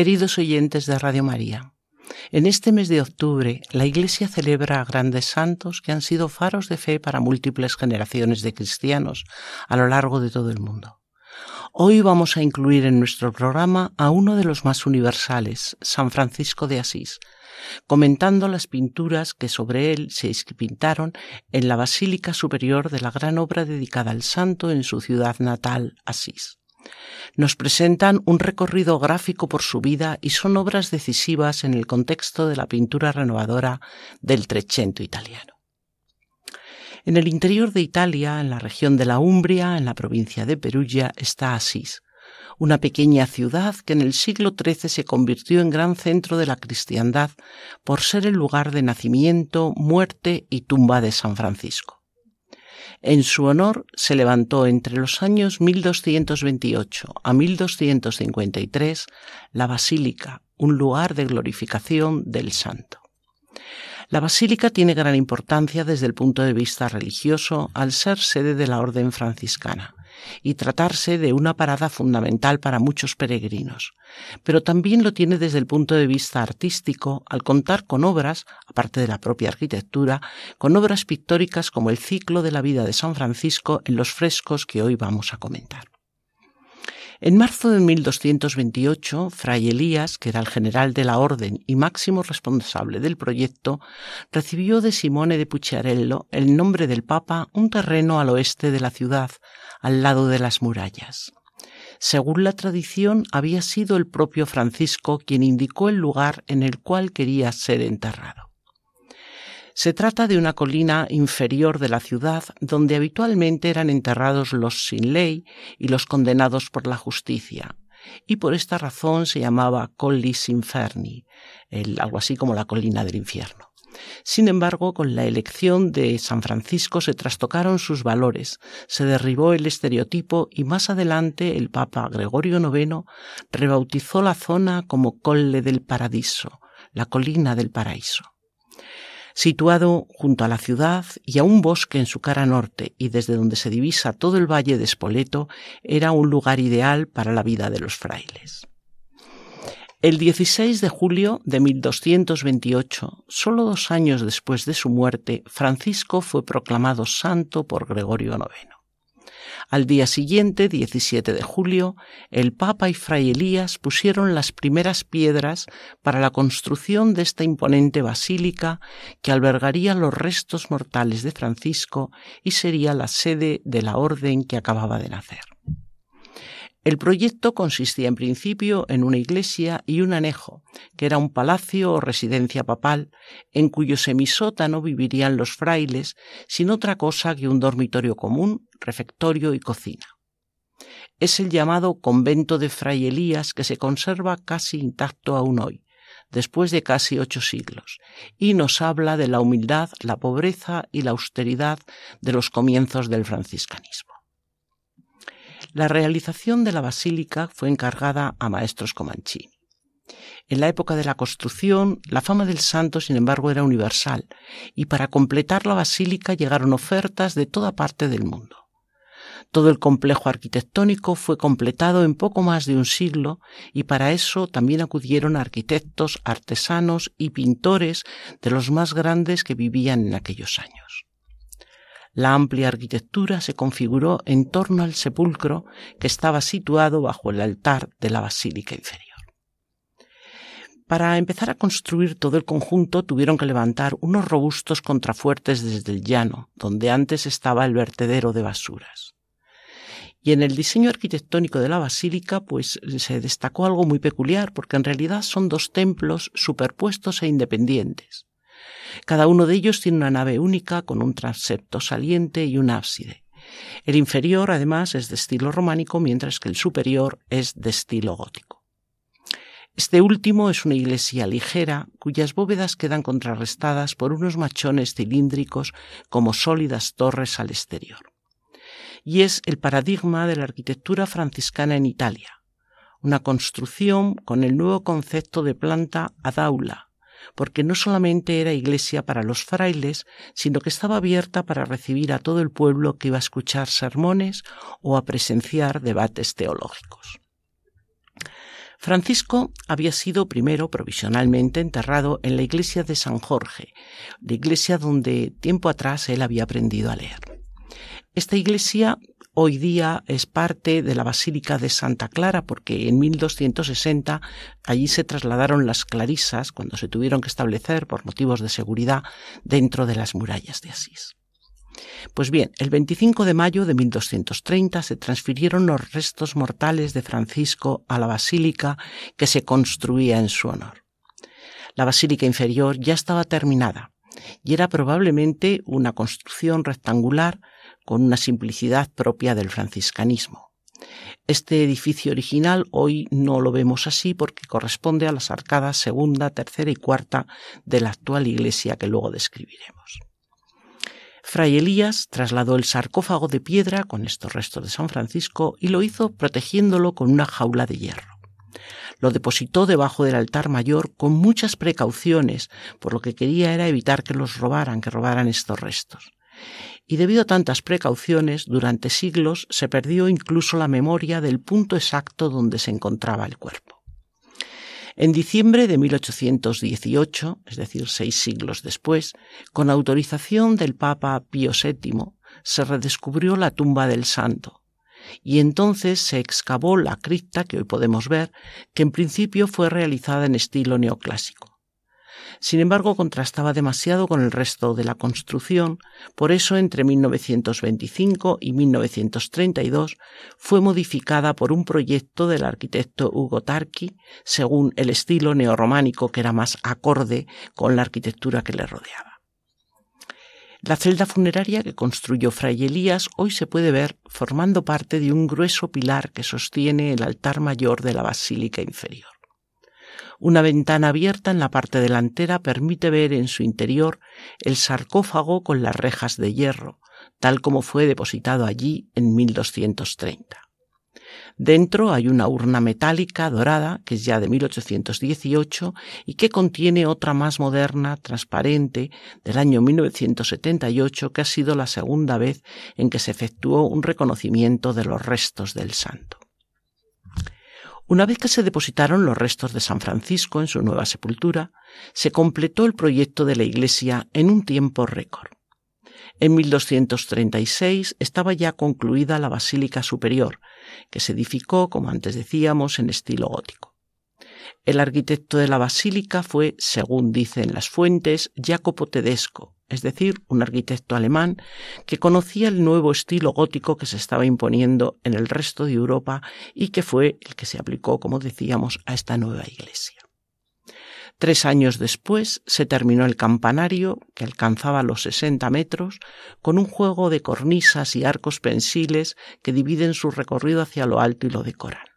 Queridos oyentes de Radio María, en este mes de octubre la Iglesia celebra a grandes santos que han sido faros de fe para múltiples generaciones de cristianos a lo largo de todo el mundo. Hoy vamos a incluir en nuestro programa a uno de los más universales, San Francisco de Asís, comentando las pinturas que sobre él se pintaron en la Basílica Superior de la gran obra dedicada al santo en su ciudad natal, Asís nos presentan un recorrido gráfico por su vida y son obras decisivas en el contexto de la pintura renovadora del Trecento italiano. En el interior de Italia, en la región de la Umbria, en la provincia de Perugia, está Asís, una pequeña ciudad que en el siglo XIII se convirtió en gran centro de la cristiandad por ser el lugar de nacimiento, muerte y tumba de San Francisco. En su honor se levantó entre los años 1228 a 1253 la Basílica, un lugar de glorificación del santo. La basílica tiene gran importancia desde el punto de vista religioso al ser sede de la orden franciscana y tratarse de una parada fundamental para muchos peregrinos, pero también lo tiene desde el punto de vista artístico al contar con obras, aparte de la propia arquitectura, con obras pictóricas como el ciclo de la vida de San Francisco en los frescos que hoy vamos a comentar. En marzo de 1228, Fray Elías, que era el general de la orden y máximo responsable del proyecto, recibió de Simone de Pucciarello el nombre del Papa un terreno al oeste de la ciudad, al lado de las murallas. Según la tradición, había sido el propio Francisco quien indicó el lugar en el cual quería ser enterrado. Se trata de una colina inferior de la ciudad donde habitualmente eran enterrados los sin ley y los condenados por la justicia, y por esta razón se llamaba Collis Inferni, algo así como la colina del infierno. Sin embargo, con la elección de San Francisco se trastocaron sus valores, se derribó el estereotipo y más adelante el Papa Gregorio IX rebautizó la zona como Colle del Paradiso, la colina del paraíso situado junto a la ciudad y a un bosque en su cara norte y desde donde se divisa todo el valle de Spoleto, era un lugar ideal para la vida de los frailes. El 16 de julio de 1228, solo dos años después de su muerte, Francisco fue proclamado santo por Gregorio IX. Al día siguiente, 17 de julio, el Papa y Fray Elías pusieron las primeras piedras para la construcción de esta imponente basílica que albergaría los restos mortales de Francisco y sería la sede de la orden que acababa de nacer. El proyecto consistía en principio en una iglesia y un anejo, que era un palacio o residencia papal, en cuyo semisótano vivirían los frailes, sin otra cosa que un dormitorio común, refectorio y cocina. Es el llamado convento de Fray Elías que se conserva casi intacto aún hoy, después de casi ocho siglos, y nos habla de la humildad, la pobreza y la austeridad de los comienzos del franciscanismo. La realización de la basílica fue encargada a maestros Comanchini. En la época de la construcción, la fama del santo, sin embargo, era universal, y para completar la basílica llegaron ofertas de toda parte del mundo. Todo el complejo arquitectónico fue completado en poco más de un siglo y para eso también acudieron arquitectos, artesanos y pintores de los más grandes que vivían en aquellos años. La amplia arquitectura se configuró en torno al sepulcro que estaba situado bajo el altar de la basílica inferior. Para empezar a construir todo el conjunto tuvieron que levantar unos robustos contrafuertes desde el llano, donde antes estaba el vertedero de basuras. Y en el diseño arquitectónico de la basílica, pues se destacó algo muy peculiar, porque en realidad son dos templos superpuestos e independientes. Cada uno de ellos tiene una nave única con un transepto saliente y un ábside, El inferior, además, es de estilo románico, mientras que el superior es de estilo gótico. Este último es una iglesia ligera cuyas bóvedas quedan contrarrestadas por unos machones cilíndricos como sólidas torres al exterior. Y es el paradigma de la arquitectura franciscana en Italia, una construcción con el nuevo concepto de planta ad aula, porque no solamente era iglesia para los frailes, sino que estaba abierta para recibir a todo el pueblo que iba a escuchar sermones o a presenciar debates teológicos. Francisco había sido primero provisionalmente enterrado en la iglesia de San Jorge, la iglesia donde tiempo atrás él había aprendido a leer. Esta iglesia hoy día es parte de la Basílica de Santa Clara porque en 1260 allí se trasladaron las clarisas cuando se tuvieron que establecer por motivos de seguridad dentro de las murallas de Asís. Pues bien, el 25 de mayo de 1230 se transfirieron los restos mortales de Francisco a la basílica que se construía en su honor. La basílica inferior ya estaba terminada y era probablemente una construcción rectangular con una simplicidad propia del franciscanismo. Este edificio original hoy no lo vemos así porque corresponde a las arcadas segunda, tercera y cuarta de la actual iglesia que luego describiremos. Fray Elías trasladó el sarcófago de piedra con estos restos de San Francisco y lo hizo protegiéndolo con una jaula de hierro. Lo depositó debajo del altar mayor con muchas precauciones, por lo que quería era evitar que los robaran, que robaran estos restos y debido a tantas precauciones, durante siglos se perdió incluso la memoria del punto exacto donde se encontraba el cuerpo. En diciembre de 1818, es decir, seis siglos después, con autorización del Papa Pío VII, se redescubrió la tumba del santo, y entonces se excavó la cripta que hoy podemos ver, que en principio fue realizada en estilo neoclásico. Sin embargo, contrastaba demasiado con el resto de la construcción, por eso entre 1925 y 1932 fue modificada por un proyecto del arquitecto Hugo Tarqui, según el estilo neorrománico que era más acorde con la arquitectura que le rodeaba. La celda funeraria que construyó Fray Elías hoy se puede ver formando parte de un grueso pilar que sostiene el altar mayor de la basílica inferior. Una ventana abierta en la parte delantera permite ver en su interior el sarcófago con las rejas de hierro, tal como fue depositado allí en 1230. Dentro hay una urna metálica dorada, que es ya de 1818, y que contiene otra más moderna, transparente, del año 1978, que ha sido la segunda vez en que se efectuó un reconocimiento de los restos del santo. Una vez que se depositaron los restos de San Francisco en su nueva sepultura, se completó el proyecto de la iglesia en un tiempo récord. En 1236 estaba ya concluida la Basílica Superior, que se edificó, como antes decíamos, en estilo gótico. El arquitecto de la basílica fue, según dicen las fuentes, Jacopo Tedesco, es decir, un arquitecto alemán que conocía el nuevo estilo gótico que se estaba imponiendo en el resto de Europa y que fue el que se aplicó, como decíamos, a esta nueva iglesia. Tres años después se terminó el campanario, que alcanzaba los 60 metros, con un juego de cornisas y arcos pensiles que dividen su recorrido hacia lo alto y lo decoran.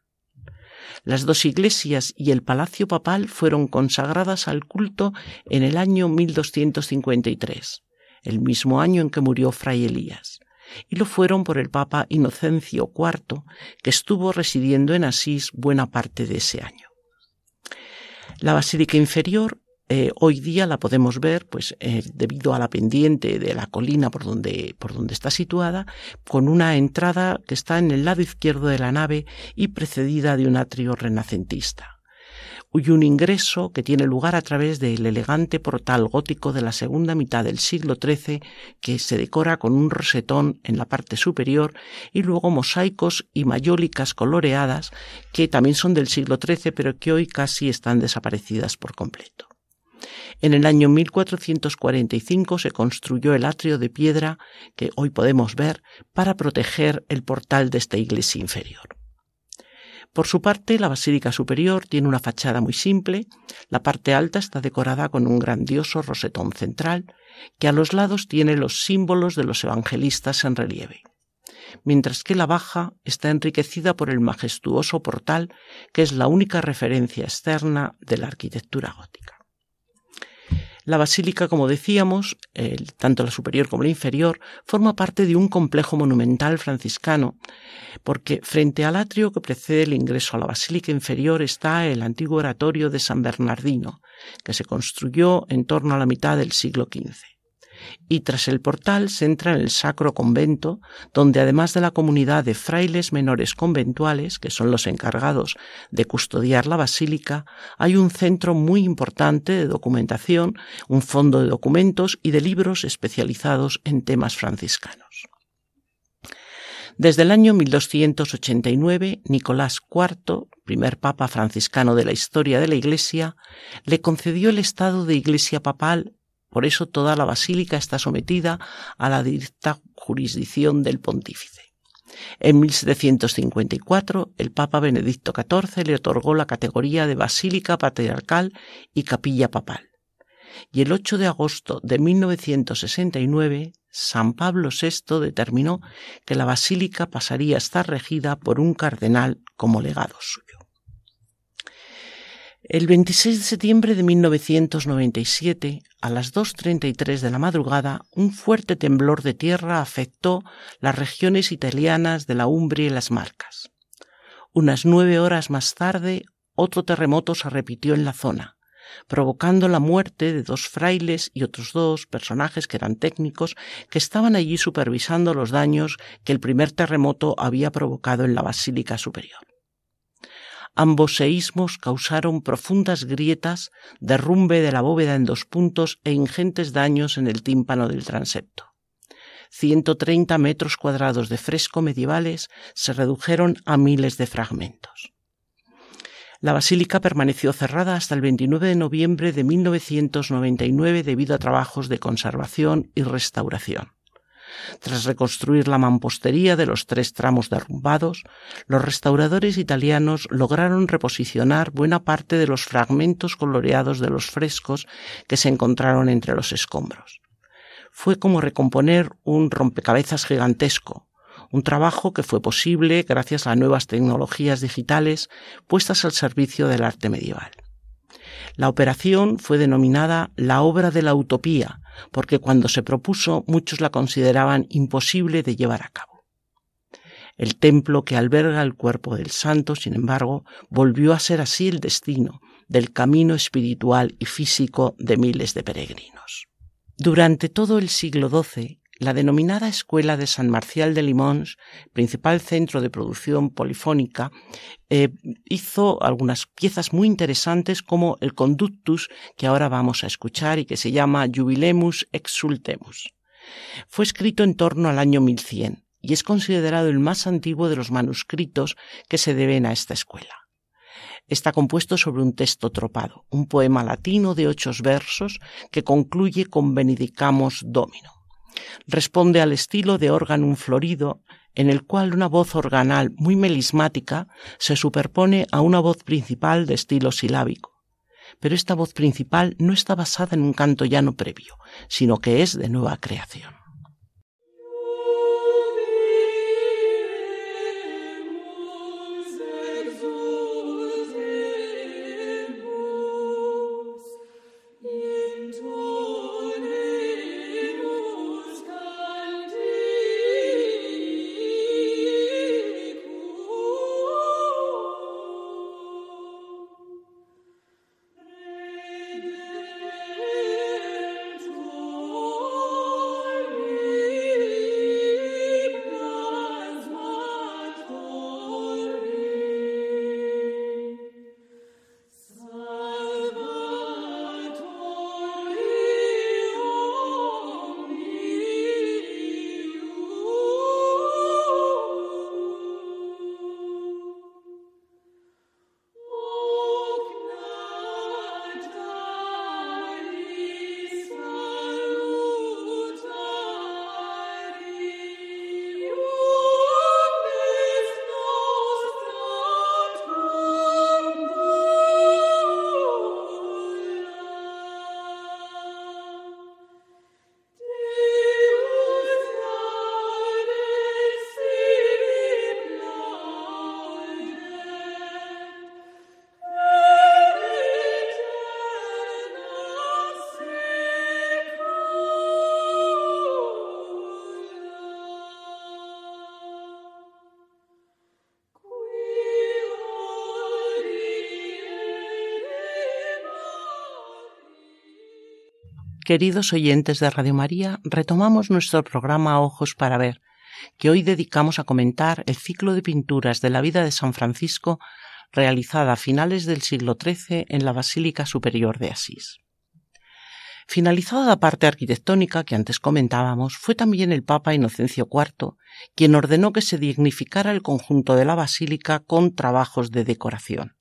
Las dos iglesias y el palacio papal fueron consagradas al culto en el año 1253, el mismo año en que murió Fray Elías, y lo fueron por el Papa Inocencio IV, que estuvo residiendo en Asís buena parte de ese año. La basílica inferior eh, hoy día la podemos ver, pues, eh, debido a la pendiente de la colina por donde, por donde está situada, con una entrada que está en el lado izquierdo de la nave y precedida de un atrio renacentista y un ingreso que tiene lugar a través del elegante portal gótico de la segunda mitad del siglo XIII que se decora con un rosetón en la parte superior y luego mosaicos y mayólicas coloreadas que también son del siglo XIII pero que hoy casi están desaparecidas por completo. En el año 1445 se construyó el atrio de piedra que hoy podemos ver para proteger el portal de esta iglesia inferior. Por su parte, la basílica superior tiene una fachada muy simple. La parte alta está decorada con un grandioso rosetón central, que a los lados tiene los símbolos de los evangelistas en relieve. mientras que la baja está enriquecida por el majestuoso portal, que es la única referencia externa de la arquitectura gótica. La basílica, como decíamos, tanto la superior como la inferior, forma parte de un complejo monumental franciscano, porque frente al atrio que precede el ingreso a la basílica inferior está el antiguo oratorio de San Bernardino, que se construyó en torno a la mitad del siglo XV y tras el portal se entra en el Sacro Convento, donde además de la comunidad de frailes menores conventuales, que son los encargados de custodiar la basílica, hay un centro muy importante de documentación, un fondo de documentos y de libros especializados en temas franciscanos. Desde el año 1289, Nicolás IV, primer papa franciscano de la historia de la Iglesia, le concedió el estado de Iglesia papal por eso toda la basílica está sometida a la directa jurisdicción del pontífice. En 1754 el Papa Benedicto XIV le otorgó la categoría de Basílica Patriarcal y Capilla Papal. Y el 8 de agosto de 1969 San Pablo VI determinó que la basílica pasaría a estar regida por un cardenal como legado suyo. El 26 de septiembre de 1997, a las 2.33 de la madrugada, un fuerte temblor de tierra afectó las regiones italianas de la Umbria y las Marcas. Unas nueve horas más tarde, otro terremoto se repitió en la zona, provocando la muerte de dos frailes y otros dos personajes que eran técnicos que estaban allí supervisando los daños que el primer terremoto había provocado en la Basílica Superior. Ambos seísmos causaron profundas grietas, derrumbe de la bóveda en dos puntos e ingentes daños en el tímpano del transepto. 130 metros cuadrados de fresco medievales se redujeron a miles de fragmentos. La basílica permaneció cerrada hasta el 29 de noviembre de 1999 debido a trabajos de conservación y restauración. Tras reconstruir la mampostería de los tres tramos derrumbados, los restauradores italianos lograron reposicionar buena parte de los fragmentos coloreados de los frescos que se encontraron entre los escombros. Fue como recomponer un rompecabezas gigantesco, un trabajo que fue posible gracias a nuevas tecnologías digitales puestas al servicio del arte medieval. La operación fue denominada la obra de la utopía, porque cuando se propuso muchos la consideraban imposible de llevar a cabo. El templo que alberga el cuerpo del santo, sin embargo, volvió a ser así el destino del camino espiritual y físico de miles de peregrinos. Durante todo el siglo XII, la denominada Escuela de San Marcial de Limons, principal centro de producción polifónica, eh, hizo algunas piezas muy interesantes como el Conductus que ahora vamos a escuchar y que se llama Jubilemus Exultemus. Fue escrito en torno al año 1100 y es considerado el más antiguo de los manuscritos que se deben a esta escuela. Está compuesto sobre un texto tropado, un poema latino de ocho versos que concluye con Benedicamos Domino responde al estilo de órgano florido en el cual una voz organal muy melismática se superpone a una voz principal de estilo silábico. Pero esta voz principal no está basada en un canto llano previo, sino que es de nueva creación. Queridos oyentes de Radio María, retomamos nuestro programa Ojos para Ver, que hoy dedicamos a comentar el ciclo de pinturas de la vida de San Francisco realizada a finales del siglo XIII en la Basílica Superior de Asís. Finalizada la parte arquitectónica que antes comentábamos, fue también el Papa Inocencio IV quien ordenó que se dignificara el conjunto de la basílica con trabajos de decoración.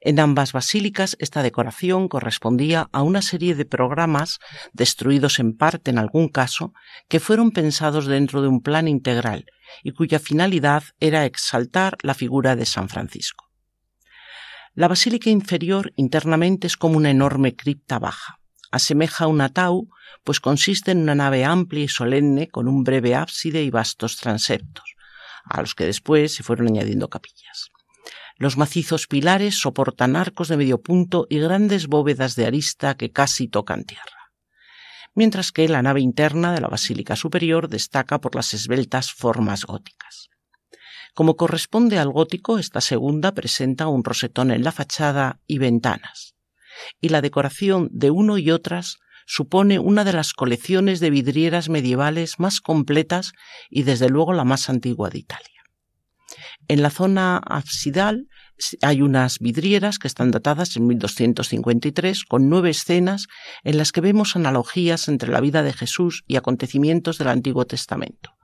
En ambas basílicas esta decoración correspondía a una serie de programas, destruidos en parte en algún caso, que fueron pensados dentro de un plan integral y cuya finalidad era exaltar la figura de San Francisco. La basílica inferior internamente es como una enorme cripta baja. Asemeja un atau, pues consiste en una nave amplia y solemne con un breve ábside y vastos transeptos, a los que después se fueron añadiendo capillas. Los macizos pilares soportan arcos de medio punto y grandes bóvedas de arista que casi tocan tierra. Mientras que la nave interna de la Basílica Superior destaca por las esbeltas formas góticas. Como corresponde al gótico, esta segunda presenta un rosetón en la fachada y ventanas. Y la decoración de uno y otras supone una de las colecciones de vidrieras medievales más completas y desde luego la más antigua de Italia. En la zona absidal hay unas vidrieras que están datadas en 1253 con nueve escenas en las que vemos analogías entre la vida de Jesús y acontecimientos del Antiguo Testamento,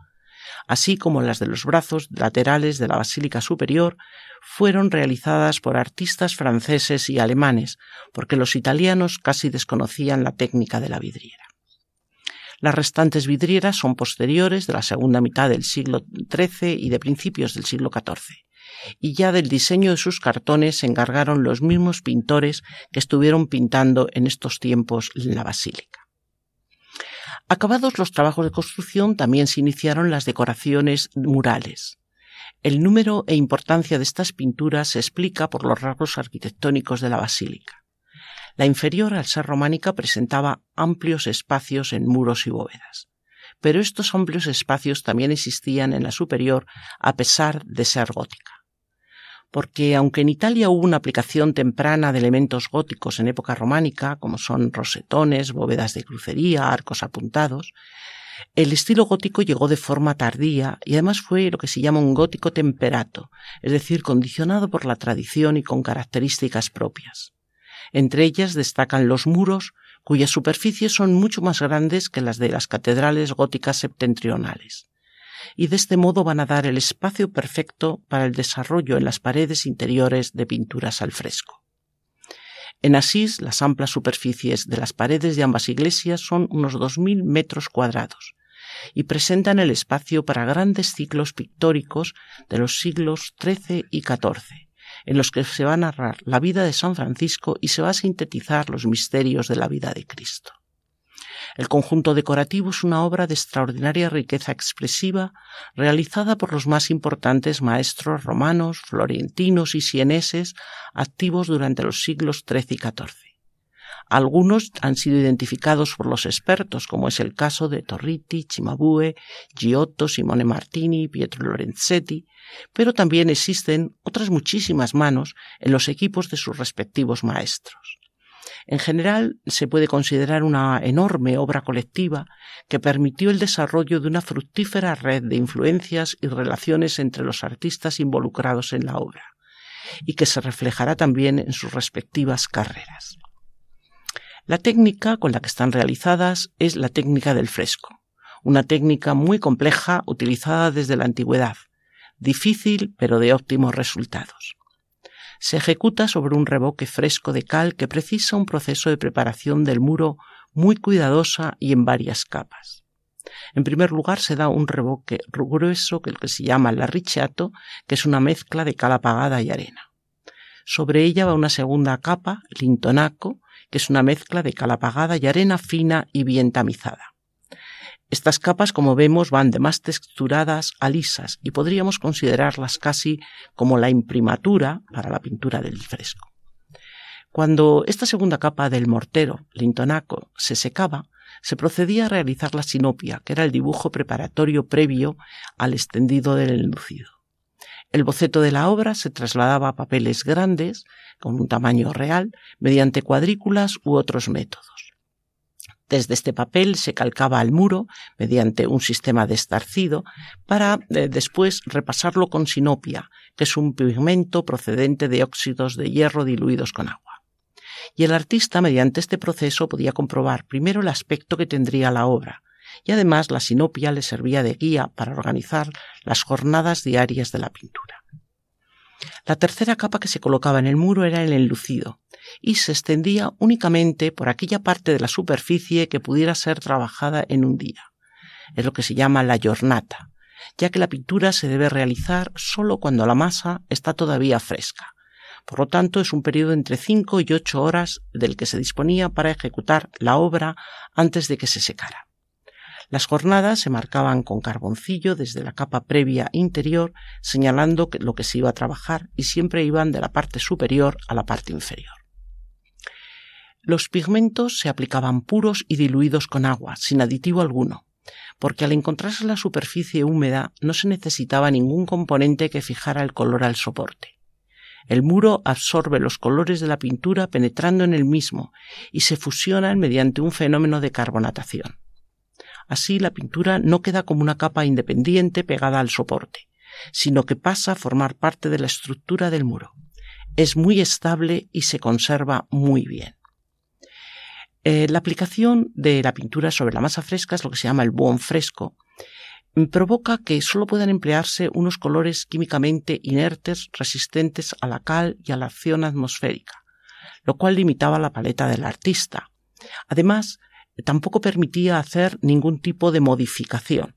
así como las de los brazos laterales de la Basílica Superior fueron realizadas por artistas franceses y alemanes, porque los italianos casi desconocían la técnica de la vidriera. Las restantes vidrieras son posteriores de la segunda mitad del siglo XIII y de principios del siglo XIV, y ya del diseño de sus cartones se encargaron los mismos pintores que estuvieron pintando en estos tiempos la basílica. Acabados los trabajos de construcción, también se iniciaron las decoraciones murales. El número e importancia de estas pinturas se explica por los rasgos arquitectónicos de la basílica. La inferior, al ser románica, presentaba amplios espacios en muros y bóvedas. Pero estos amplios espacios también existían en la superior a pesar de ser gótica. Porque aunque en Italia hubo una aplicación temprana de elementos góticos en época románica, como son rosetones, bóvedas de crucería, arcos apuntados, el estilo gótico llegó de forma tardía y además fue lo que se llama un gótico temperato, es decir, condicionado por la tradición y con características propias. Entre ellas destacan los muros, cuyas superficies son mucho más grandes que las de las catedrales góticas septentrionales. Y de este modo van a dar el espacio perfecto para el desarrollo en las paredes interiores de pinturas al fresco. En Asís, las amplias superficies de las paredes de ambas iglesias son unos dos mil metros cuadrados y presentan el espacio para grandes ciclos pictóricos de los siglos XIII y XIV, en los que se va a narrar la vida de San Francisco y se va a sintetizar los misterios de la vida de Cristo. El conjunto decorativo es una obra de extraordinaria riqueza expresiva realizada por los más importantes maestros romanos, florentinos y sieneses activos durante los siglos XIII y XIV. Algunos han sido identificados por los expertos, como es el caso de Torriti, Cimabue, Giotto, Simone Martini, Pietro Lorenzetti, pero también existen otras muchísimas manos en los equipos de sus respectivos maestros. En general, se puede considerar una enorme obra colectiva que permitió el desarrollo de una fructífera red de influencias y relaciones entre los artistas involucrados en la obra, y que se reflejará también en sus respectivas carreras. La técnica con la que están realizadas es la técnica del fresco, una técnica muy compleja utilizada desde la antigüedad, difícil pero de óptimos resultados. Se ejecuta sobre un revoque fresco de cal que precisa un proceso de preparación del muro muy cuidadosa y en varias capas. En primer lugar se da un revoque grueso que, que se llama larrichato, que es una mezcla de cal apagada y arena. Sobre ella va una segunda capa, lintonaco, que es una mezcla de cal apagada y arena fina y bien tamizada. Estas capas, como vemos, van de más texturadas a lisas y podríamos considerarlas casi como la imprimatura para la pintura del fresco. Cuando esta segunda capa del mortero, lintonaco, se secaba, se procedía a realizar la sinopia, que era el dibujo preparatorio previo al extendido del enlucido. El boceto de la obra se trasladaba a papeles grandes, con un tamaño real, mediante cuadrículas u otros métodos. Desde este papel se calcaba al muro mediante un sistema de estarcido para eh, después repasarlo con sinopia, que es un pigmento procedente de óxidos de hierro diluidos con agua. Y el artista, mediante este proceso, podía comprobar primero el aspecto que tendría la obra, y además la sinopia le servía de guía para organizar las jornadas diarias de la pintura. La tercera capa que se colocaba en el muro era el enlucido, y se extendía únicamente por aquella parte de la superficie que pudiera ser trabajada en un día. Es lo que se llama la jornata, ya que la pintura se debe realizar solo cuando la masa está todavía fresca. Por lo tanto, es un periodo entre cinco y ocho horas del que se disponía para ejecutar la obra antes de que se secara. Las jornadas se marcaban con carboncillo desde la capa previa interior, señalando lo que se iba a trabajar y siempre iban de la parte superior a la parte inferior. Los pigmentos se aplicaban puros y diluidos con agua, sin aditivo alguno, porque al encontrarse la superficie húmeda no se necesitaba ningún componente que fijara el color al soporte. El muro absorbe los colores de la pintura penetrando en el mismo y se fusionan mediante un fenómeno de carbonatación. Así la pintura no queda como una capa independiente pegada al soporte, sino que pasa a formar parte de la estructura del muro. Es muy estable y se conserva muy bien. Eh, la aplicación de la pintura sobre la masa fresca es lo que se llama el buon fresco. Provoca que solo puedan emplearse unos colores químicamente inertes, resistentes a la cal y a la acción atmosférica, lo cual limitaba la paleta del artista. Además, tampoco permitía hacer ningún tipo de modificación.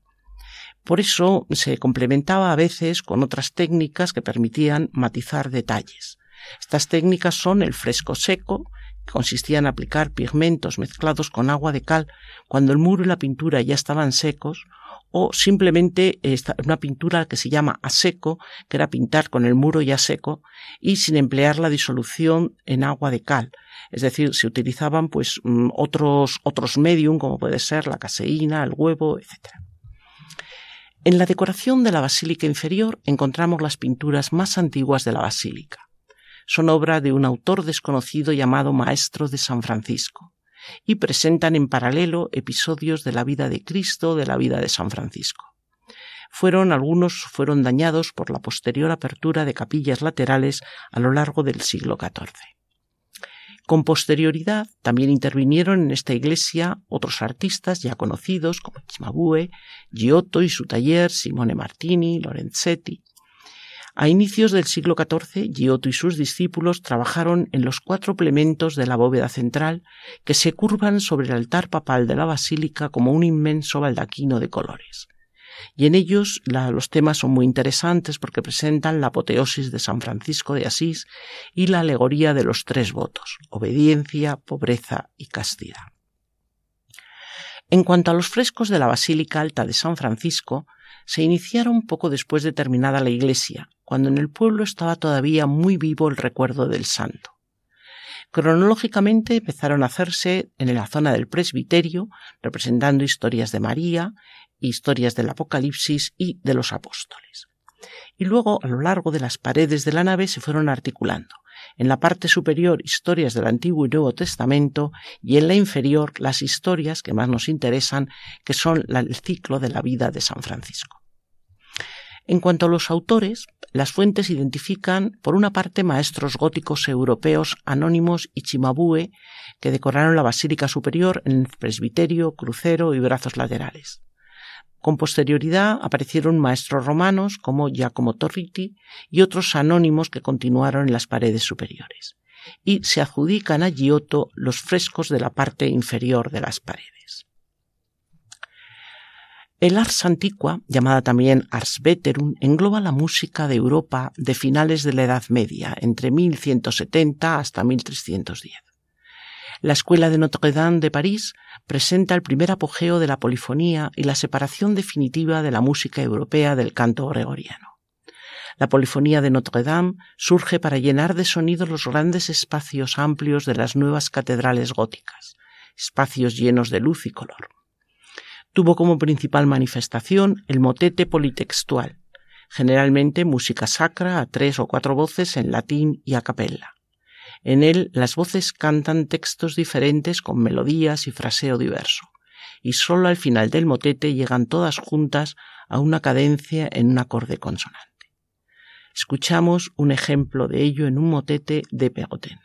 Por eso se complementaba a veces con otras técnicas que permitían matizar detalles. Estas técnicas son el fresco seco, que consistía en aplicar pigmentos mezclados con agua de cal cuando el muro y la pintura ya estaban secos, o simplemente una pintura que se llama a seco, que era pintar con el muro ya seco y sin emplear la disolución en agua de cal. Es decir, se utilizaban pues mm, otros, otros medium, como puede ser la caseína, el huevo, etc. En la decoración de la basílica inferior encontramos las pinturas más antiguas de la basílica. Son obra de un autor desconocido llamado Maestro de San Francisco y presentan en paralelo episodios de la vida de Cristo, de la vida de San Francisco. Fueron algunos fueron dañados por la posterior apertura de capillas laterales a lo largo del siglo XIV. Con posterioridad también intervinieron en esta iglesia otros artistas ya conocidos como Cimabue, Giotto y su taller, Simone Martini, Lorenzetti. A inicios del siglo XIV, Giotto y sus discípulos trabajaron en los cuatro plementos de la bóveda central que se curvan sobre el altar papal de la basílica como un inmenso baldaquino de colores. Y en ellos los temas son muy interesantes porque presentan la apoteosis de San Francisco de Asís y la alegoría de los tres votos, obediencia, pobreza y castidad. En cuanto a los frescos de la Basílica Alta de San Francisco, se iniciaron poco después de terminada la iglesia, cuando en el pueblo estaba todavía muy vivo el recuerdo del santo. Cronológicamente empezaron a hacerse en la zona del presbiterio, representando historias de María, historias del Apocalipsis y de los apóstoles. Y luego, a lo largo de las paredes de la nave, se fueron articulando. En la parte superior, historias del Antiguo y Nuevo Testamento, y en la inferior, las historias que más nos interesan, que son el ciclo de la vida de San Francisco. En cuanto a los autores, las fuentes identifican, por una parte, maestros góticos europeos anónimos y chimabue que decoraron la basílica superior en el presbiterio, crucero y brazos laterales. Con posterioridad aparecieron maestros romanos como Giacomo Torriti y otros anónimos que continuaron en las paredes superiores. Y se adjudican a Giotto los frescos de la parte inferior de las paredes. El ars antiqua, llamada también ars veterum, engloba la música de Europa de finales de la Edad Media, entre 1170 hasta 1310. La Escuela de Notre Dame de París presenta el primer apogeo de la polifonía y la separación definitiva de la música europea del canto gregoriano. La polifonía de Notre Dame surge para llenar de sonido los grandes espacios amplios de las nuevas catedrales góticas, espacios llenos de luz y color tuvo como principal manifestación el motete politextual, generalmente música sacra a tres o cuatro voces en latín y a capella. En él las voces cantan textos diferentes con melodías y fraseo diverso, y sólo al final del motete llegan todas juntas a una cadencia en un acorde consonante. Escuchamos un ejemplo de ello en un motete de Pegoten.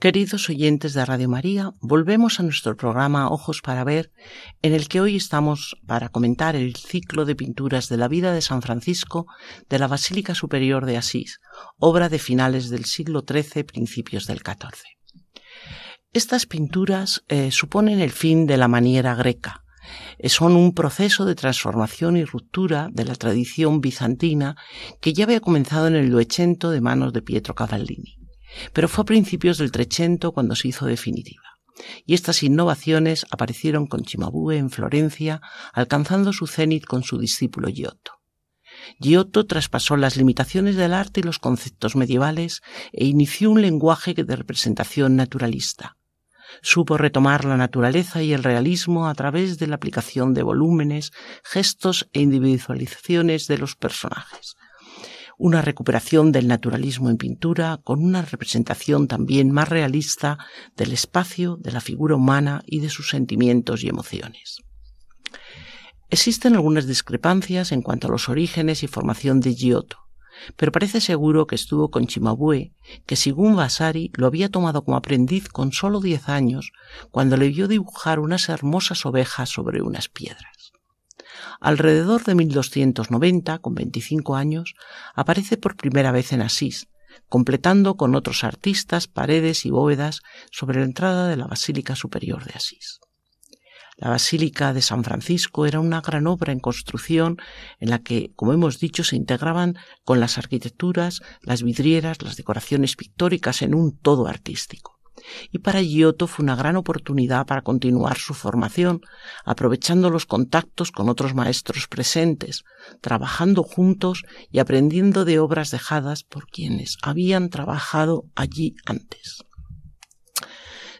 Queridos oyentes de Radio María, volvemos a nuestro programa Ojos para Ver, en el que hoy estamos para comentar el ciclo de pinturas de la vida de San Francisco de la Basílica Superior de Asís, obra de finales del siglo XIII, principios del XIV. Estas pinturas eh, suponen el fin de la maniera greca, eh, son un proceso de transformación y ruptura de la tradición bizantina que ya había comenzado en el Duecento de manos de Pietro Cavallini pero fue a principios del Trecento cuando se hizo definitiva. Y estas innovaciones aparecieron con Cimabue en Florencia, alcanzando su cenit con su discípulo Giotto. Giotto traspasó las limitaciones del arte y los conceptos medievales e inició un lenguaje de representación naturalista. Supo retomar la naturaleza y el realismo a través de la aplicación de volúmenes, gestos e individualizaciones de los personajes, una recuperación del naturalismo en pintura con una representación también más realista del espacio, de la figura humana y de sus sentimientos y emociones. Existen algunas discrepancias en cuanto a los orígenes y formación de Giotto, pero parece seguro que estuvo con Chimabue, que según Vasari lo había tomado como aprendiz con solo diez años, cuando le vio dibujar unas hermosas ovejas sobre unas piedras. Alrededor de 1290, con 25 años, aparece por primera vez en Asís, completando con otros artistas paredes y bóvedas sobre la entrada de la Basílica Superior de Asís. La Basílica de San Francisco era una gran obra en construcción en la que, como hemos dicho, se integraban con las arquitecturas, las vidrieras, las decoraciones pictóricas en un todo artístico y para Giotto fue una gran oportunidad para continuar su formación, aprovechando los contactos con otros maestros presentes, trabajando juntos y aprendiendo de obras dejadas por quienes habían trabajado allí antes.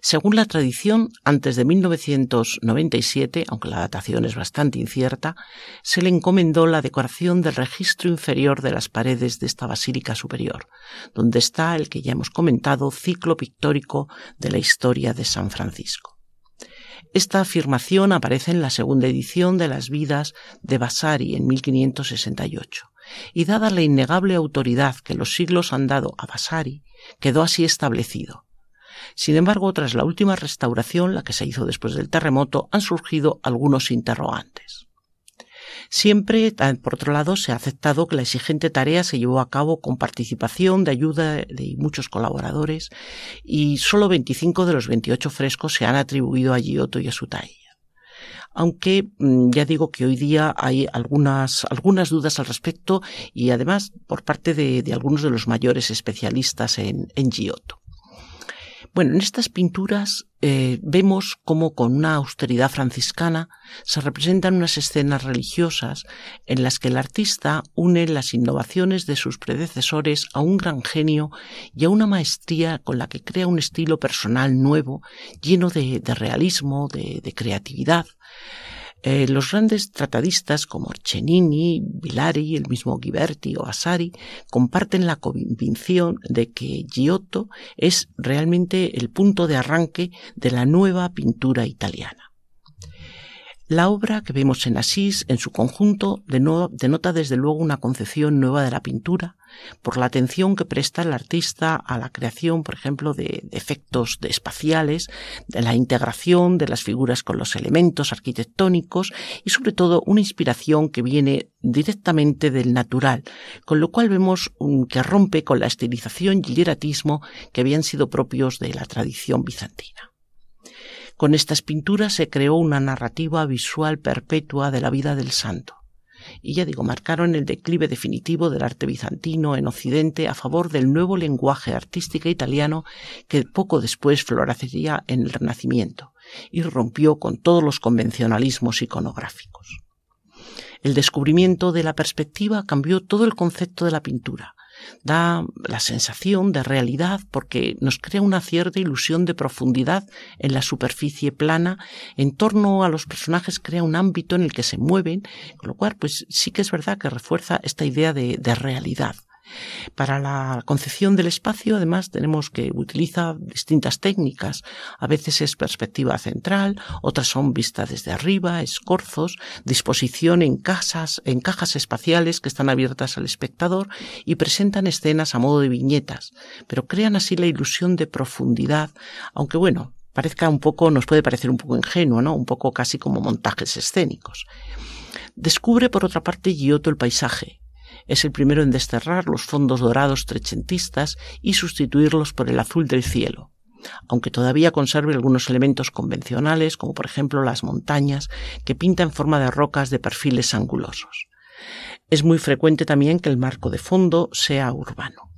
Según la tradición, antes de 1997, aunque la datación es bastante incierta, se le encomendó la decoración del registro inferior de las paredes de esta basílica superior, donde está el que ya hemos comentado ciclo pictórico de la historia de San Francisco. Esta afirmación aparece en la segunda edición de las vidas de Vasari en 1568, y dada la innegable autoridad que los siglos han dado a Vasari, quedó así establecido sin embargo, tras la última restauración, la que se hizo después del terremoto, han surgido algunos interrogantes. Siempre, por otro lado, se ha aceptado que la exigente tarea se llevó a cabo con participación de ayuda de muchos colaboradores y solo 25 de los 28 frescos se han atribuido a Giotto y a su talla. aunque mm, ya digo que hoy día hay algunas, algunas dudas al respecto y además por parte de, algunos de los mayores especialistas en, en Giotto. Bueno, en estas pinturas eh, vemos cómo con una austeridad franciscana se representan unas escenas religiosas en las que el artista une las innovaciones de sus predecesores a un gran genio y a una maestría con la que crea un estilo personal nuevo, lleno de, realismo, de creatividad. Eh, los grandes tratadistas como Cennini, Villari, el mismo Ghiberti o Asari comparten la convicción de que Giotto es realmente el punto de arranque de la nueva pintura italiana. La obra que vemos en Asís, en su conjunto, denota desde luego una concepción nueva de la pintura, por la atención que presta el artista a la creación, por ejemplo, de, efectos espaciales, de la integración de las figuras con los elementos arquitectónicos y sobre todo una inspiración que viene directamente del natural, con lo cual vemos que rompe con la estilización y el hieratismo que habían sido propios de la tradición bizantina. Con estas pinturas se creó una narrativa visual perpetua de la vida del santo. Y ya digo, marcaron el declive definitivo del arte bizantino en Occidente a favor del nuevo lenguaje artístico italiano que poco después florecería en el Renacimiento y rompió con todos los convencionalismos iconográficos. El descubrimiento de la perspectiva cambió todo el concepto de la pintura, da la sensación de realidad porque nos crea una cierta ilusión de profundidad en la superficie plana, en torno a los personajes crea un ámbito en el que se mueven, con lo cual pues sí que es verdad que refuerza esta idea de realidad. Para la concepción del espacio, además, tenemos que utiliza distintas técnicas. A veces es perspectiva central, otras son vistas desde arriba, escorzos, disposición en casas, en cajas espaciales que están abiertas al espectador y presentan escenas a modo de viñetas, pero crean así la ilusión de profundidad, aunque bueno, parezca un poco, nos puede parecer un poco ingenuo, ¿no? Un poco casi como montajes escénicos. Descubre, por otra parte, Giotto el paisaje, es el primero en desterrar los fondos dorados trecentistas y sustituirlos por el azul del cielo, aunque todavía conserve algunos elementos convencionales, como por ejemplo las montañas, que pinta en forma de rocas de perfiles angulosos. Es muy frecuente también que el marco de fondo sea urbano.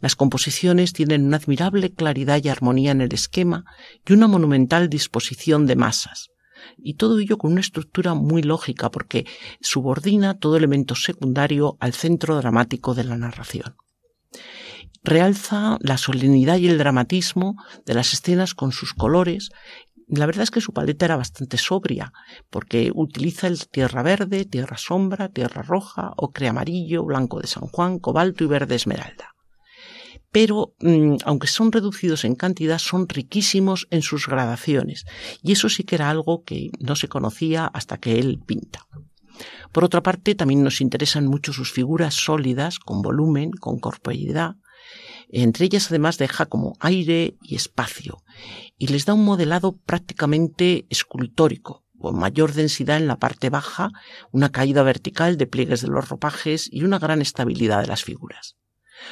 Las composiciones tienen una admirable claridad y armonía en el esquema y una monumental disposición de masas, y todo ello con una estructura muy lógica porque subordina todo elemento secundario al centro dramático de la narración. Realza la solemnidad y el dramatismo de las escenas con sus colores la verdad es que su paleta era bastante sobria, porque utiliza el tierra verde, tierra sombra, tierra roja, ocre amarillo, blanco de San Juan, cobalto y verde esmeralda pero mm, aunque son reducidos en cantidad, son riquísimos en sus gradaciones, y eso sí que era algo que no se conocía hasta que él pinta. Por otra parte, también nos interesan mucho sus figuras sólidas, con volumen, con corporeidad. Entre ellas, además, deja como aire y espacio, y les da un modelado prácticamente escultórico, con mayor densidad en la parte baja, una caída vertical de pliegues de los ropajes y una gran estabilidad de las figuras.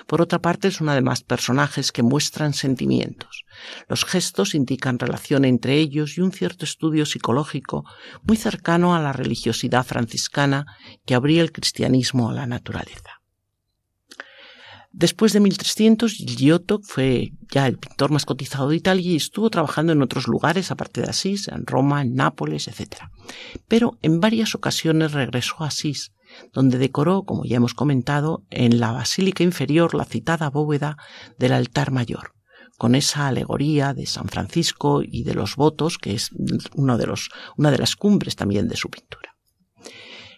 Por otra parte, son además personajes que muestran sentimientos. Los gestos indican relación entre ellos y un cierto estudio psicológico muy cercano a la religiosidad franciscana que abría el cristianismo a la naturaleza. Después de 1300, Giotto fue ya el pintor más cotizado de Italia y estuvo trabajando en otros lugares, aparte de Asís, en Roma, en Nápoles, etc. Pero en varias ocasiones regresó a Asís, donde decoró, como ya hemos comentado, en la basílica inferior la citada bóveda del altar mayor, con esa alegoría de San Francisco y de los votos, que es una de las cumbres también de su pintura.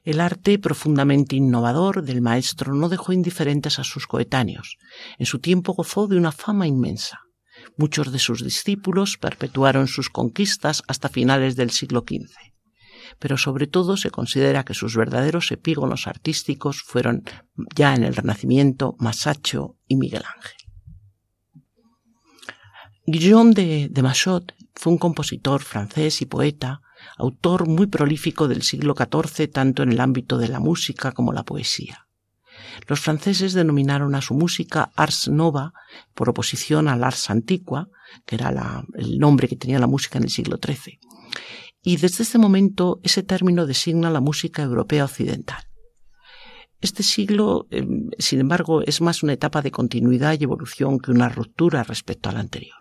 El arte profundamente innovador del maestro no dejó indiferentes a sus coetáneos. En su tiempo gozó de una fama inmensa. Muchos de sus discípulos perpetuaron sus conquistas hasta finales del siglo XV pero sobre todo se considera que sus verdaderos epígonos artísticos fueron ya en el Renacimiento Masaccio y Miguel Ángel. Guillaume de, de fue un compositor francés y poeta, autor muy prolífico del siglo XIV tanto en el ámbito de la música como la poesía. Los franceses denominaron a su música Ars Nova por oposición al Ars Antiqua, que era el nombre que tenía la música en el siglo XIII y desde este momento ese término designa la música europea occidental. Este siglo, em, sin embargo, es más una etapa de continuidad y evolución que una ruptura respecto al anterior.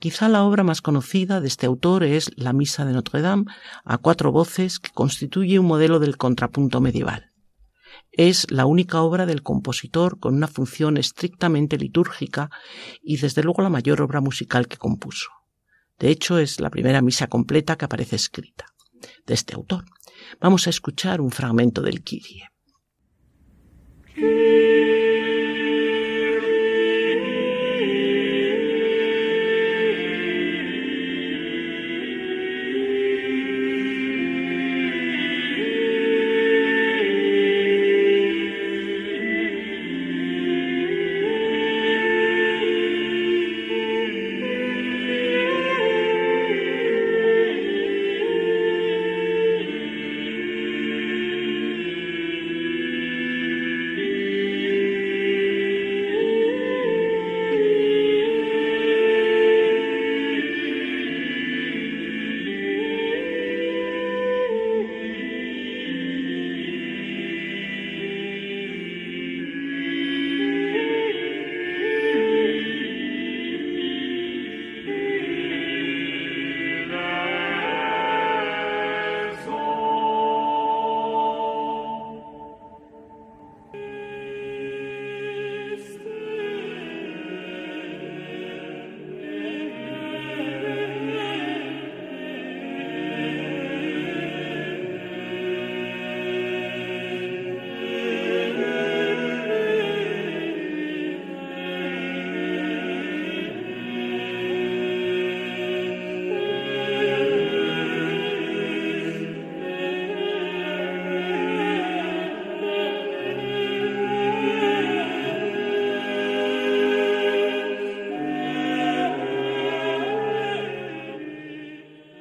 Quizá la obra más conocida de este autor es La Misa de Notre Dame a cuatro voces que constituye un modelo del contrapunto medieval. Es la única obra del compositor con una función estrictamente litúrgica y desde luego la mayor obra musical que compuso. De hecho, es la primera misa completa que aparece escrita de este autor. Vamos a escuchar un fragmento del Kyrie.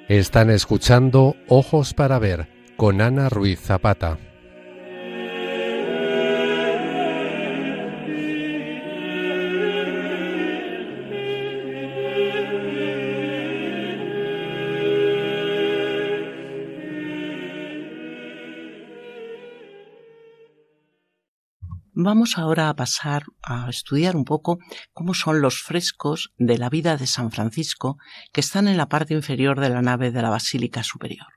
Están escuchando Ojos para Ver con Ana Ruiz Zapata. Vamos ahora a pasar a estudiar un poco cómo son los frescos de la vida de San Francisco que están en la parte inferior de la nave de la Basílica Superior.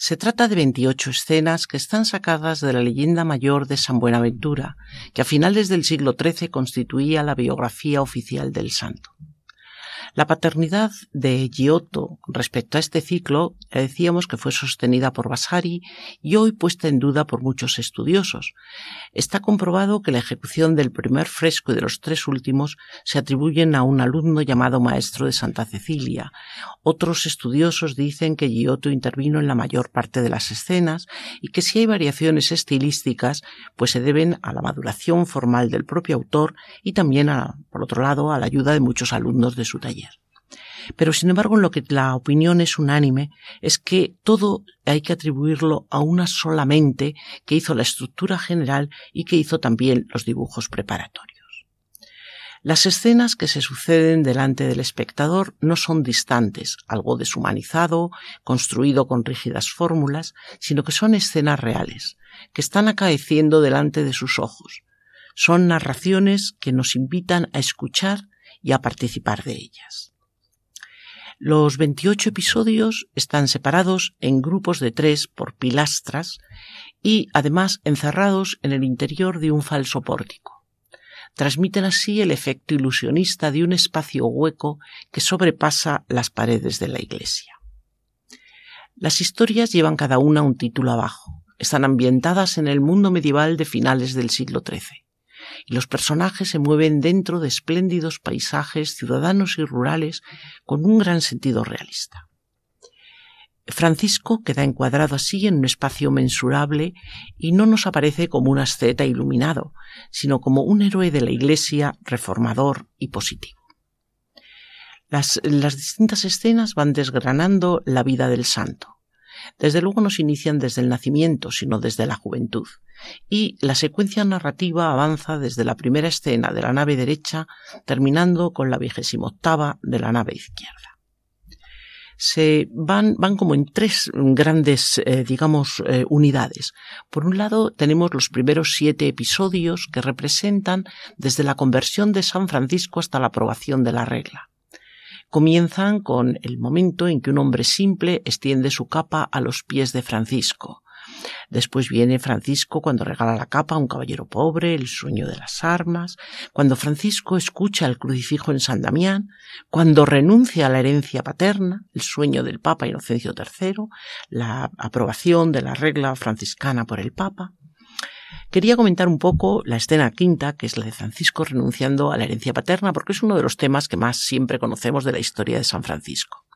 Se trata de 28 escenas que están sacadas de la leyenda mayor de San Buenaventura, que a finales del siglo XIII constituía la biografía oficial del santo. La paternidad de Giotto respecto a este ciclo decíamos que fue sostenida por Vasari y hoy puesta en duda por muchos estudiosos. Está comprobado que la ejecución del primer fresco y de los tres últimos se atribuyen a un alumno llamado Maestro de Santa Cecilia. Otros estudiosos dicen que Giotto intervino en la mayor parte de las escenas y que si hay variaciones estilísticas, pues se deben a la maduración formal del propio autor y también, por otro lado, a la ayuda de muchos alumnos de su taller. Pero sin embargo, en lo que la opinión es unánime es que todo hay que atribuirlo a una sola mente que hizo la estructura general y que hizo también los dibujos preparatorios. Las escenas que se suceden delante del espectador no son distantes, algo deshumanizado, construido con rígidas fórmulas, sino que son escenas reales, que están acaeciendo delante de sus ojos. Son narraciones que nos invitan a escuchar y a participar de ellas. Los 28 episodios están separados en grupos de tres por pilastras y además encerrados en el interior de un falso pórtico. Transmiten así el efecto ilusionista de un espacio hueco que sobrepasa las paredes de la iglesia. Las historias llevan cada una un título abajo. Están ambientadas en el mundo medieval de finales del siglo XIII y los personajes se mueven dentro de espléndidos paisajes ciudadanos y rurales con un gran sentido realista. Francisco queda encuadrado así en un espacio mensurable y no nos aparece como un asceta iluminado, sino como un héroe de la Iglesia reformador y positivo. Las, las distintas escenas van desgranando la vida del santo. Desde luego no se inician desde el nacimiento, sino desde la juventud, y la secuencia narrativa avanza desde la primera escena de la nave derecha, terminando con la vigésima octava de la nave izquierda. se van, van como en tres grandes, eh, digamos, eh, unidades. Por un lado, tenemos los primeros siete episodios que representan desde la conversión de San Francisco hasta la aprobación de la regla. Comienzan con el momento en que un hombre simple extiende su capa a los pies de Francisco. Después viene Francisco cuando regala la capa a un caballero pobre, el sueño de las armas, cuando Francisco escucha el crucifijo en San Damián, cuando renuncia a la herencia paterna, el sueño del Papa Inocencio III, la aprobación de la regla franciscana por el Papa. Quería comentar un poco la escena quinta, que es la de Francisco renunciando a la herencia paterna, porque es uno de los temas que más siempre conocemos de la historia de San Francisco.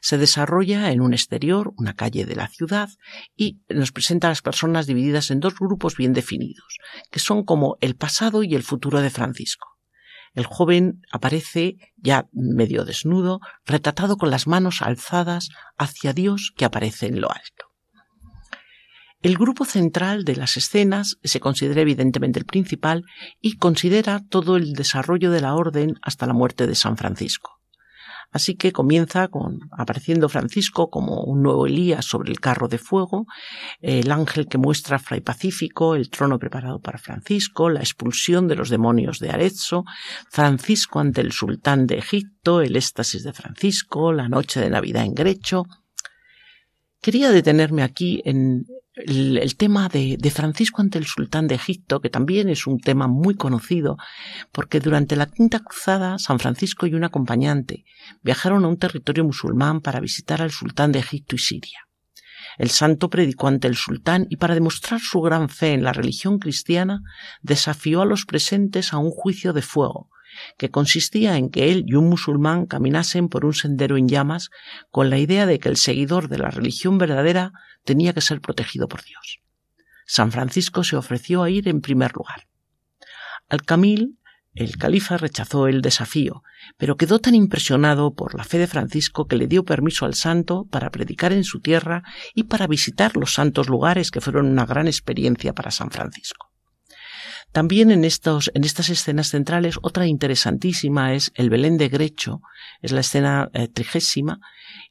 Se desarrolla en un exterior, una calle de la ciudad, y nos presenta a las personas divididas en dos grupos bien definidos, que son como el pasado y el futuro de Francisco. El joven aparece ya medio desnudo, retratado con las manos alzadas hacia Dios que aparece en lo alto. El grupo central de las escenas se considera evidentemente el principal y considera todo el desarrollo de la orden hasta la muerte de San Francisco. Así que comienza con apareciendo Francisco como un nuevo Elías sobre el carro de fuego, el ángel que muestra a Fray Pacífico, el trono preparado para Francisco, la expulsión de los demonios de Arezzo, Francisco ante el sultán de Egipto, el éxtasis de Francisco, la noche de Navidad en Grecho. Quería detenerme aquí en el, tema de, de, Francisco ante el sultán de Egipto, que también es un tema muy conocido, porque durante la Quinta Cruzada San Francisco y un acompañante viajaron a un territorio musulmán para visitar al sultán de Egipto y Siria. El santo predicó ante el sultán y para demostrar su gran fe en la religión cristiana desafió a los presentes a un juicio de fuego, que consistía en que él y un musulmán caminasen por un sendero en llamas con la idea de que el seguidor de la religión verdadera tenía que ser protegido por Dios. San Francisco se ofreció a ir en primer lugar. Al Camil, el califa rechazó el desafío, pero quedó tan impresionado por la fe de Francisco que le dio permiso al santo para predicar en su tierra y para visitar los santos lugares que fueron una gran experiencia para San Francisco. También en, estos, en estas escenas centrales, otra interesantísima es el Belén de Grecho, es la escena eh, trigésima,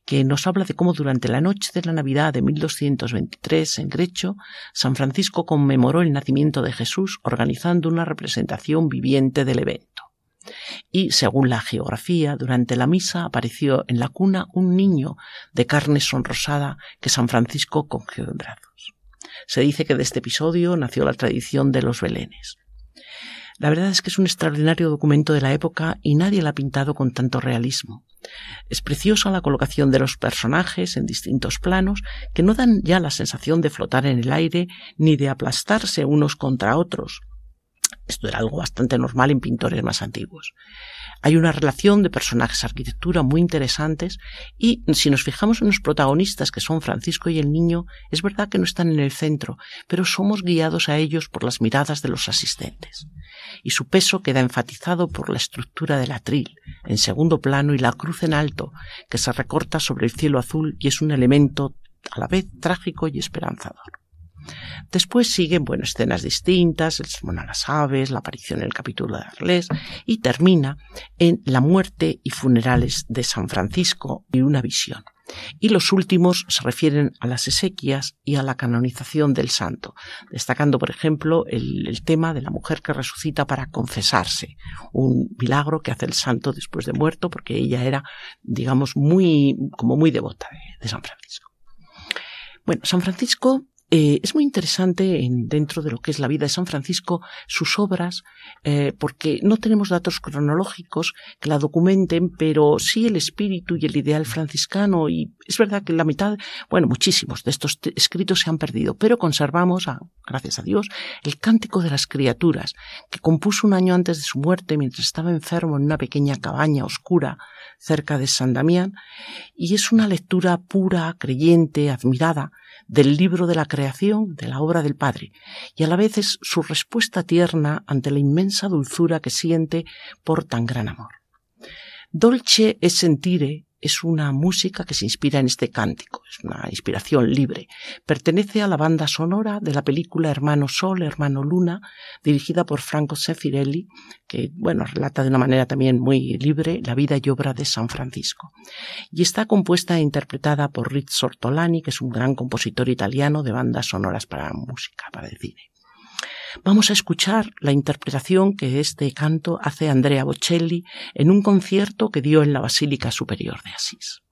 que nos habla de cómo durante la noche de la Navidad de 1223 en Grecho, San Francisco conmemoró el nacimiento de Jesús organizando una representación viviente del evento. Y, según la geografía, durante la misa apareció en la cuna un niño de carne sonrosada que San Francisco cogió en brazos. Se dice que de este episodio nació la tradición de los belenes. La verdad es que es un extraordinario documento de la época y nadie la ha pintado con tanto realismo. Es preciosa la colocación de los personajes en distintos planos que no dan ya la sensación de flotar en el aire ni de aplastarse unos contra otros. Esto era algo bastante normal en pintores más antiguos. Hay una relación de personajes arquitectura muy interesantes y si nos fijamos en los protagonistas que son Francisco y el niño, es verdad que no están en el centro, pero somos guiados a ellos por las miradas de los asistentes. Y su peso queda enfatizado por la estructura del atril, en segundo plano, y la cruz en alto, que se recorta sobre el cielo azul y es un elemento a la vez trágico y esperanzador. Después siguen, bueno, escenas distintas, el sermón a las aves, la aparición en el capítulo de Arles, y termina en la muerte y funerales de San Francisco y una visión. Y los últimos se refieren a las esequias y a la canonización del santo, destacando, por ejemplo, el, tema de la mujer que resucita para confesarse, un milagro que hace el santo después de muerto, porque ella era, digamos, muy, como muy devota de San Francisco. Bueno, San Francisco eh, es muy interesante en, dentro de lo que es la vida de San Francisco sus obras, eh, porque no tenemos datos cronológicos que la documenten, pero sí el espíritu y el ideal franciscano. Y es verdad que la mitad, bueno, muchísimos de estos escritos se han perdido, pero conservamos, gracias a Dios, el Cántico de las Criaturas, que compuso un año antes de su muerte mientras estaba enfermo en una pequeña cabaña oscura cerca de San Damián, y es una lectura pura, creyente, admirada del libro de la creación, de la obra del Padre, y a la vez es su respuesta tierna ante la inmensa dulzura que siente por tan gran amor. Dolce es sentire es una música que se inspira en este cántico, es una inspiración libre. Pertenece a la banda sonora de la película Hermano Sol, Hermano Luna, dirigida por Franco Sefirelli, que, bueno, relata de una manera también muy libre la vida y obra de San Francisco. Y está compuesta e interpretada por Rizzo Ortolani, que es un gran compositor italiano de bandas sonoras para música, para el cine. Vamos a escuchar la interpretación que este canto hace Andrea Bocelli en un concierto que dio en la Basílica Superior de Asís.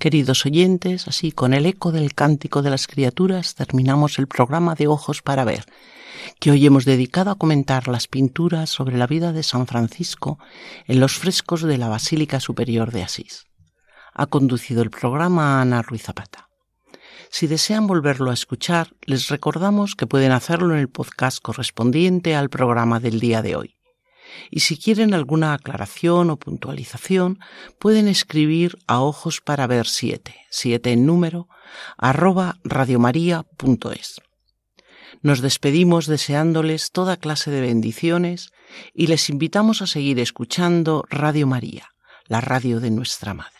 Queridos oyentes, así con el eco del cántico de las criaturas terminamos el programa de Ojos para Ver, que hoy hemos dedicado a comentar las pinturas sobre la vida de San Francisco en los frescos de la Basílica Superior de Asís. Ha conducido el programa Ana Ruiz Zapata. Si desean volverlo a escuchar, les recordamos que pueden hacerlo en el podcast correspondiente al programa del día de hoy y si quieren alguna aclaración o puntualización pueden escribir a ojos para ver siete, siete en número, arroba radiomaria.es. Nos despedimos deseándoles toda clase de bendiciones y les invitamos a seguir escuchando Radio María, la radio de nuestra Madre.